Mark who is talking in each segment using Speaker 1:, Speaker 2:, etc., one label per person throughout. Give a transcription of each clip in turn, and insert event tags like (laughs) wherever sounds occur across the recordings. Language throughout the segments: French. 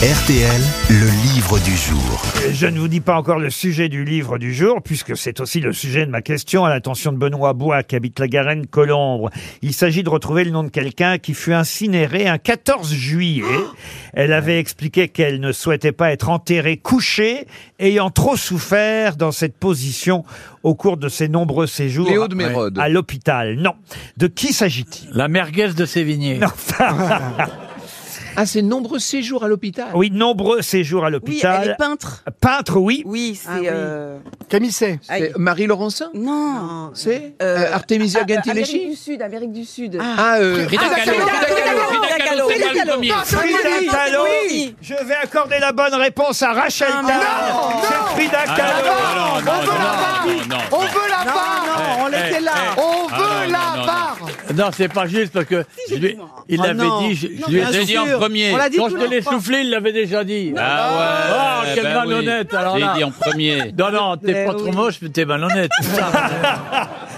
Speaker 1: RTL, le livre du jour.
Speaker 2: Je ne vous dis pas encore le sujet du livre du jour, puisque c'est aussi le sujet de ma question à l'attention de Benoît Bois, qui habite la Garenne Colombre. Il s'agit de retrouver le nom de quelqu'un qui fut incinéré un 14 juillet. Elle avait expliqué qu'elle ne souhaitait pas être enterrée couchée, ayant trop souffert dans cette position au cours de ses nombreux séjours
Speaker 3: Léo de Mérode.
Speaker 2: à l'hôpital. Non. De qui s'agit-il?
Speaker 4: La merguez de Sévigné.
Speaker 2: Non. (laughs)
Speaker 3: Ah, c'est nombreux séjours à l'hôpital.
Speaker 2: Oui, nombreux séjours à
Speaker 5: Oui, elle
Speaker 2: l'hôpital.
Speaker 5: est peintre.
Speaker 2: Peintre, oui.
Speaker 5: Oui, c'est.
Speaker 6: Ah oui.
Speaker 5: euh,
Speaker 6: Camisset.
Speaker 3: C'est Marie Laurencin
Speaker 5: Non.
Speaker 3: C'est
Speaker 5: Euh,
Speaker 3: euh, Artemisia
Speaker 5: Ah, Amérique du Sud, Amérique du Sud.
Speaker 3: Ah, euh,
Speaker 4: Frida
Speaker 5: Ah,
Speaker 4: Kahlo.
Speaker 5: Frida
Speaker 4: Frida Kahlo.
Speaker 5: Kahlo.
Speaker 4: Frida Kahlo,
Speaker 5: Frida Kahlo.
Speaker 2: Frida Kahlo.
Speaker 5: Oui.
Speaker 2: Je vais accorder la bonne réponse à Rachel
Speaker 5: Ah, non,
Speaker 2: C'est Frida
Speaker 4: Ah,
Speaker 2: Kahlo.
Speaker 4: non, non, non, non, non,
Speaker 6: On
Speaker 4: non.
Speaker 6: veut
Speaker 5: Non,
Speaker 4: c'est pas juste parce que je lui- il
Speaker 5: Oh
Speaker 4: l'avait
Speaker 5: non.
Speaker 4: dit, je, je
Speaker 5: Non,
Speaker 4: lui ai
Speaker 5: bien
Speaker 4: dit en premier.
Speaker 5: On l'a dit
Speaker 4: Quand je te l'ai soufflé, il l'avait déjà dit.
Speaker 7: Ah ouais.
Speaker 4: Ah, quel
Speaker 7: bah oui.
Speaker 4: malhonnête, alors
Speaker 7: J'ai
Speaker 4: là.
Speaker 7: dit en premier. (laughs)
Speaker 4: Non, non, t'es
Speaker 5: Mais
Speaker 4: pas trop
Speaker 5: oui.
Speaker 4: moche, mais t'es malhonnête. (laughs)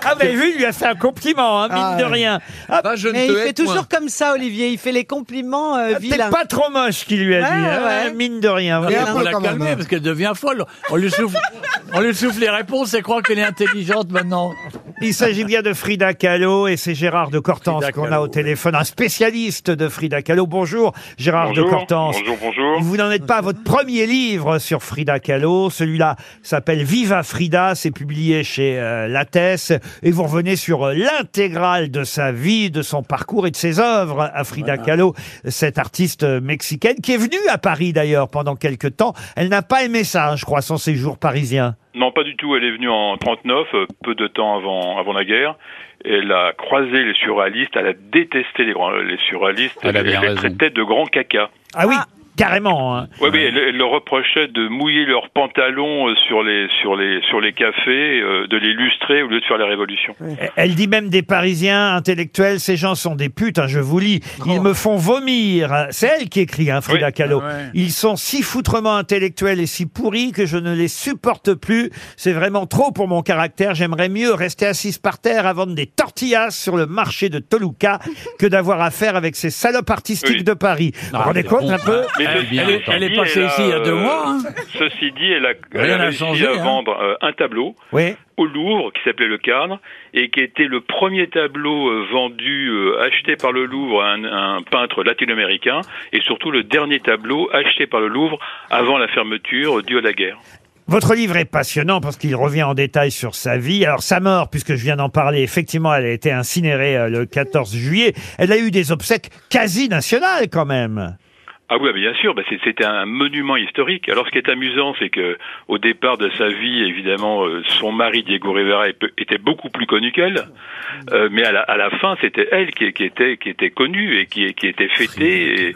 Speaker 2: Ah, vous avez vu, il lui a fait un compliment, hein, mine
Speaker 6: Ah,
Speaker 2: de
Speaker 6: ouais.
Speaker 2: rien. Ah,
Speaker 3: je ne
Speaker 8: Mais
Speaker 3: te
Speaker 8: il
Speaker 3: hais
Speaker 8: fait toujours
Speaker 3: point.
Speaker 8: comme ça, Olivier. Il fait les compliments euh,
Speaker 2: T'es
Speaker 8: vilains.
Speaker 2: pas trop moche, qu'il lui a
Speaker 8: Ouais,
Speaker 2: dit. hein,
Speaker 8: ouais.
Speaker 2: Mine de rien.
Speaker 6: Un
Speaker 4: faut
Speaker 6: peu
Speaker 4: la
Speaker 6: quand même,
Speaker 4: calmer
Speaker 6: hein.
Speaker 4: parce qu'elle devient folle. On lui souffle, (laughs) on lui souffle les réponses et croit qu'elle est intelligente maintenant.
Speaker 2: Il s'agit bien de Frida Kahlo et c'est Gérard de Cortance
Speaker 4: Frida
Speaker 2: qu'on a
Speaker 4: Kahlo,
Speaker 2: au téléphone, un spécialiste de Frida Kahlo. Bonjour, Gérard de Cortance.
Speaker 9: bonjour, bonjour.
Speaker 2: Vous n'en êtes pas à votre premier livre sur Frida Kahlo. Celui-là s'appelle Viva Frida. C'est publié chez euh, Lattès. Et vous revenez sur euh, l'intégrale de sa vie, de son parcours et de ses œuvres à Frida Kahlo, cette artiste euh, mexicaine qui est venue à Paris d'ailleurs pendant quelques temps. Elle n'a pas aimé ça, je crois, son séjour parisien.
Speaker 9: Non, pas du tout. Elle est venue en 39, euh, peu de temps avant, avant la guerre. Elle a croisé les surréalistes, elle a détesté les, grands, les surréalistes.
Speaker 7: Elle a bien
Speaker 9: les traitait de grands caca.
Speaker 2: Ah oui, carrément. hein.
Speaker 9: Oui, oui, elle, elle leur reprochait de mouiller leurs pantalons euh, sur les, sur les, sur les cafés, euh, de les lustrer au lieu de faire la révolution.
Speaker 2: Elle dit même des Parisiens intellectuels, ces gens sont des putes, hein, je vous lis. Ils me font vomir. C'est elle qui écrit, hein, Frida
Speaker 9: Oui.
Speaker 2: Kahlo.
Speaker 4: Ah ouais.
Speaker 2: Ils sont si foutrement intellectuels et si pourris que je ne les supporte plus. C'est vraiment trop pour mon caractère. J'aimerais mieux rester assise par terre à vendre des tortillas sur le marché de Toluca que d'avoir affaire avec ces salopes artistiques
Speaker 9: Oui.
Speaker 2: de Paris. Vous vous
Speaker 4: Ah,
Speaker 2: rendez compte
Speaker 4: bon,
Speaker 2: un peu?
Speaker 9: Mais
Speaker 4: Elle-
Speaker 9: ceci
Speaker 4: elle est-
Speaker 9: dit,
Speaker 4: elle est passée
Speaker 9: a,
Speaker 4: ici il y a deux mois, hein.
Speaker 9: Ceci dit, elle a, elle
Speaker 4: Rien
Speaker 9: a
Speaker 4: n'a
Speaker 9: réussi
Speaker 4: changé,
Speaker 9: à
Speaker 4: hein.
Speaker 9: vendre euh, un tableau
Speaker 2: Oui.
Speaker 9: au Louvre qui s'appelait Le Cadre et qui était le premier tableau euh, vendu, euh, acheté par le Louvre à un, un peintre latino-américain et surtout le dernier tableau acheté par le Louvre avant la fermeture due à la guerre.
Speaker 2: Votre livre est passionnant parce qu'il revient en détail sur sa vie. Alors sa mort, puisque je viens d'en parler, effectivement, elle a été incinérée le 14 juillet. Elle a eu des obsèques quasi nationales quand même.
Speaker 9: Ah oui, bien sûr, bah c'est- c'était un monument historique. Alors ce qui est amusant, c'est que au départ de sa vie, évidemment, euh, son mari Diego Rivera était beaucoup plus connu qu'elle, Euh, mais à la, à la fin, c'était elle qui, qui était qui était connue et qui, qui était fêtée et,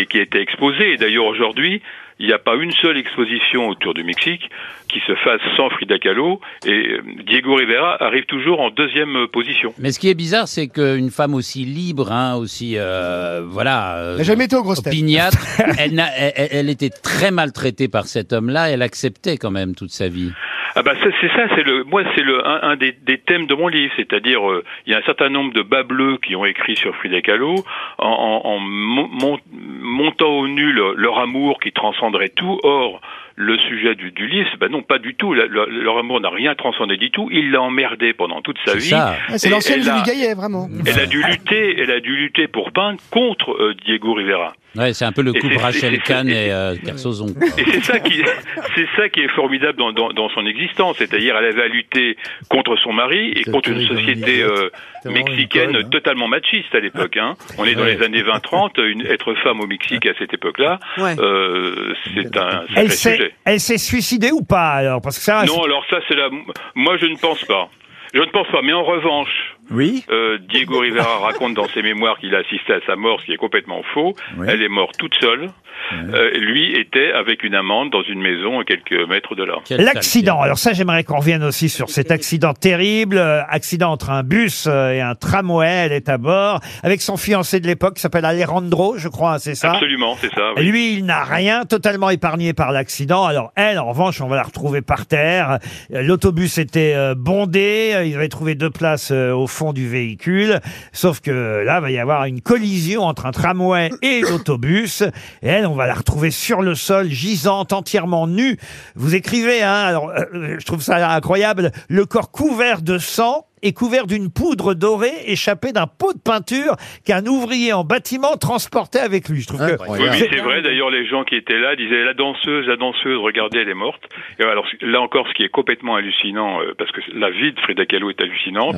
Speaker 9: et qui était exposée. Et d'ailleurs aujourd'hui, il n'y a pas une seule exposition autour du Mexique qui se fasse sans Frida Kahlo. Et euh, Diego Rivera arrive toujours en deuxième position.
Speaker 7: Mais ce qui est bizarre, c'est qu'une femme aussi libre, hein, aussi, euh, voilà, euh,
Speaker 6: Elle n'a jamais été aux
Speaker 7: opiniâtre, (laughs) elle, n'a- elle, elle- elle était très maltraitée par cet homme-là. Elle acceptait quand même toute sa vie.
Speaker 9: Ah bah c'est ça, c'est le moi c'est le un, des, thèmes de mon livre, c'est-à-dire euh, il y a un certain nombre de bas bleus qui ont écrit sur Frida Kahlo en, en, en mon- mon- montant au nul leur amour qui transcenderait tout. Or le sujet du, du livre, c'est bah non pas du tout. Leur, leur amour n'a rien transcendé du tout. Il l'a emmerdé pendant toute sa
Speaker 7: C'est
Speaker 9: vie.
Speaker 7: ça.
Speaker 6: C'est l'ancienne Julie Gaillet, vraiment.
Speaker 9: Elle a dû lutter, elle a dû lutter pour peindre contre euh, Diego Rivera.
Speaker 7: Ouais, c'est un peu le couple Rachel Kahn et euh, Kersozon.
Speaker 9: Et c'est ça qui, (laughs) c'est ça qui est formidable dans, dans, dans son existence. C'est-à-dire, elle avait à lutter contre son mari et
Speaker 4: C'est
Speaker 9: contre une
Speaker 4: terrible,
Speaker 9: société euh, mexicaine
Speaker 4: hein.
Speaker 9: totalement machiste à l'époque. Hein. On est dans
Speaker 7: Ouais.
Speaker 9: les années 20-30. Une, être femme au Mexique à cette époque-là,
Speaker 8: Ouais.
Speaker 9: euh, c'est un sacré
Speaker 2: Elle s'est,
Speaker 9: sujet.
Speaker 2: elle s'est suicidée ou pas alors Parce que ça,
Speaker 9: Non, alors ça, c'est la. Moi, je ne pense pas. Je ne pense pas. Mais en revanche,
Speaker 4: Oui.
Speaker 9: euh, Diego Rivera raconte dans ses mémoires qu'il a assisté à sa mort, ce qui est complètement faux.
Speaker 4: Oui.
Speaker 9: Elle est morte toute seule. Euh, lui était avec une amante dans une maison à quelques mètres de là.
Speaker 2: L'accident. Alors ça, j'aimerais qu'on revienne aussi sur cet accident terrible. euh, accident entre un bus euh, et un tramway. Elle est à bord avec son fiancé de l'époque qui s'appelle Alejandro, je crois, c'est ça
Speaker 9: Absolument, c'est ça. oui.
Speaker 2: Lui, il n'a rien, totalement épargné par l'accident. Alors elle, en revanche, on va la retrouver par terre. L'autobus était bondé, ils avaient trouvé deux places au fond du véhicule. Sauf que là, il va y avoir une collision entre un tramway et l'autobus. Et elle, On va la retrouver sur le sol, gisante, entièrement nue. Vous écrivez, hein, alors euh, je trouve ça incroyable, le corps couvert de sang et couvert d'une poudre dorée échappée d'un pot de peinture qu'un ouvrier en bâtiment transportait avec lui. Je trouve que
Speaker 9: Oui, oui, c'est vrai. D'ailleurs, les gens qui étaient là disaient la danseuse, la danseuse, regardez, elle est morte. Et alors là encore, ce qui est complètement hallucinant, euh, parce que la vie de Frida Kahlo est hallucinante,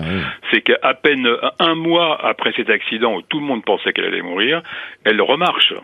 Speaker 9: c'est qu'à peine un mois après cet accident où tout le monde pensait qu'elle allait mourir, elle remarche.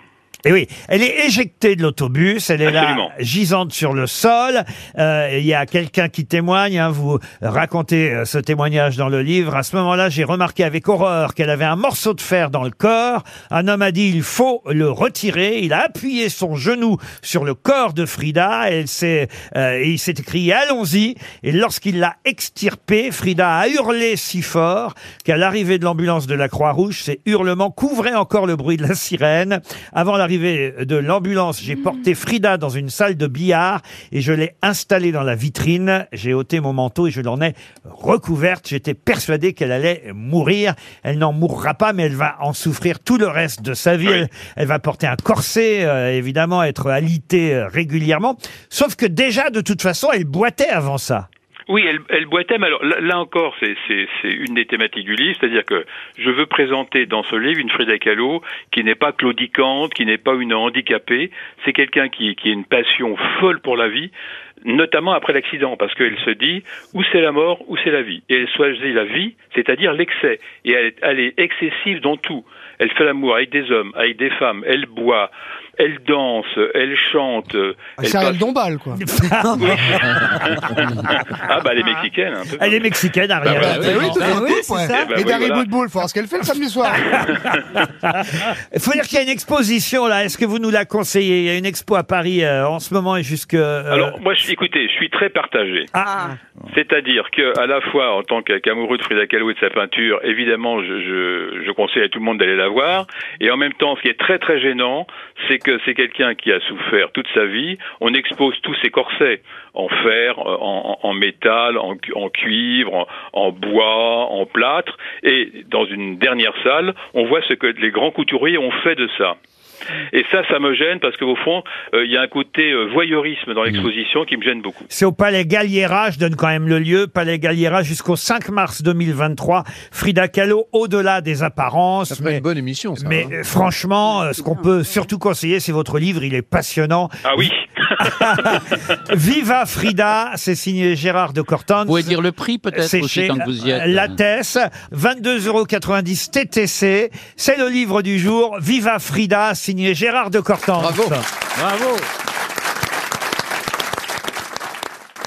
Speaker 2: Et oui, elle est éjectée de l'autobus, elle est
Speaker 9: Absolument.
Speaker 2: là, gisante sur le sol. Euh, Il y a quelqu'un qui témoigne, hein, vous racontez euh, ce témoignage dans le livre. À ce moment-là, j'ai remarqué avec horreur qu'elle avait un morceau de fer dans le corps. Un homme a dit, il faut le retirer. Il a appuyé son genou sur le corps de Frida. Elle s'est, euh, et il s'est écrit, allons-y. Et lorsqu'il l'a extirpée, Frida a hurlé si fort qu'à l'arrivée de l'ambulance de la Croix-Rouge, ces hurlements couvraient encore le bruit de la sirène. Avant l'arrivée de l'ambulance, j'ai porté Frida dans une salle de billard et je l'ai installée dans la vitrine. J'ai ôté mon manteau et je l'en ai recouverte. J'étais persuadé qu'elle allait mourir. Elle n'en mourra pas, mais elle va en souffrir tout le reste de sa vie. Elle, elle va porter un corset, euh, évidemment, être alitée euh, régulièrement. Sauf que déjà, de toute façon, elle boitait avant ça.
Speaker 9: Oui, elle, elle boitait, alors là, encore, c'est, une des thématiques du livre, c'est-à-dire que je veux présenter dans ce livre une Frida Kahlo qui n'est pas claudicante, qui n'est pas une handicapée, c'est quelqu'un qui, a une passion folle pour la vie, notamment après l'accident, parce qu'elle se dit ou c'est la mort ou c'est la vie? Et elle choisit la vie, c'est-à-dire l'excès. Et elle, elle est excessive dans tout. Elle fait l'amour avec des hommes, avec des femmes, elle boit, elle danse, elle chante. elle
Speaker 6: C'est un
Speaker 9: passe-
Speaker 6: dombal, quoi. (laughs)
Speaker 9: Ah bah elle est mexicaine un peu.
Speaker 2: Elle est mexicaine, Ariel.
Speaker 9: Bah,
Speaker 6: oui, tout
Speaker 8: bah
Speaker 6: d'un
Speaker 8: oui,
Speaker 6: coup,
Speaker 8: c'est
Speaker 6: ouais.
Speaker 8: ça.
Speaker 9: Eh ben
Speaker 6: Et
Speaker 9: oui,
Speaker 6: Dari
Speaker 9: voilà.
Speaker 6: Boudboul, faut voir ce qu'elle fait le samedi soir.
Speaker 2: Il (laughs) faut dire qu'il y a une exposition là. Est-ce que vous nous la conseillez? Il y a une expo à Paris euh, en ce moment et jusque. euh,
Speaker 9: Alors moi, je, écoutez, je suis très partagé.
Speaker 2: ah,
Speaker 9: C'est-à-dire que à la fois en tant qu'amoureux de Frida Kahlo et de sa peinture, évidemment, je, je, je conseille à tout le monde d'aller la voir. Et en même temps, ce qui est très très gênant, c'est que c'est quelqu'un qui a souffert toute sa vie. On expose tous ses corsets en fer, euh, en, métal, en, cu- en cuivre, en bois, en plâtre. Et dans une dernière salle, on voit ce que les grands couturiers ont fait de ça. Et ça, ça me gêne parce qu'au fond, euh, il y a un côté euh, voyeurisme dans l'exposition qui me gêne beaucoup.
Speaker 2: c'est au Palais Galliera, je donne quand même le lieu, Palais Galliera jusqu'au 5 mars 2023. Frida Kahlo, au-delà des apparences.
Speaker 3: Ça
Speaker 2: mais
Speaker 3: une bonne émission, ça.
Speaker 2: mais
Speaker 3: hein.
Speaker 2: euh, franchement, euh, ce qu'on peut surtout conseiller, c'est votre livre, il est passionnant.
Speaker 9: Ah oui (laughs)
Speaker 2: Viva Frida, c'est signé Gérard de Cortons.
Speaker 7: Vous pouvez dire le prix peut-être aussi
Speaker 2: chez
Speaker 7: tant que vous y êtes.
Speaker 2: Lattès, 22,90 euros TTC. C'est le livre du jour. Viva Frida, signé Gérard de Cortans.
Speaker 3: Bravo.
Speaker 4: Bravo.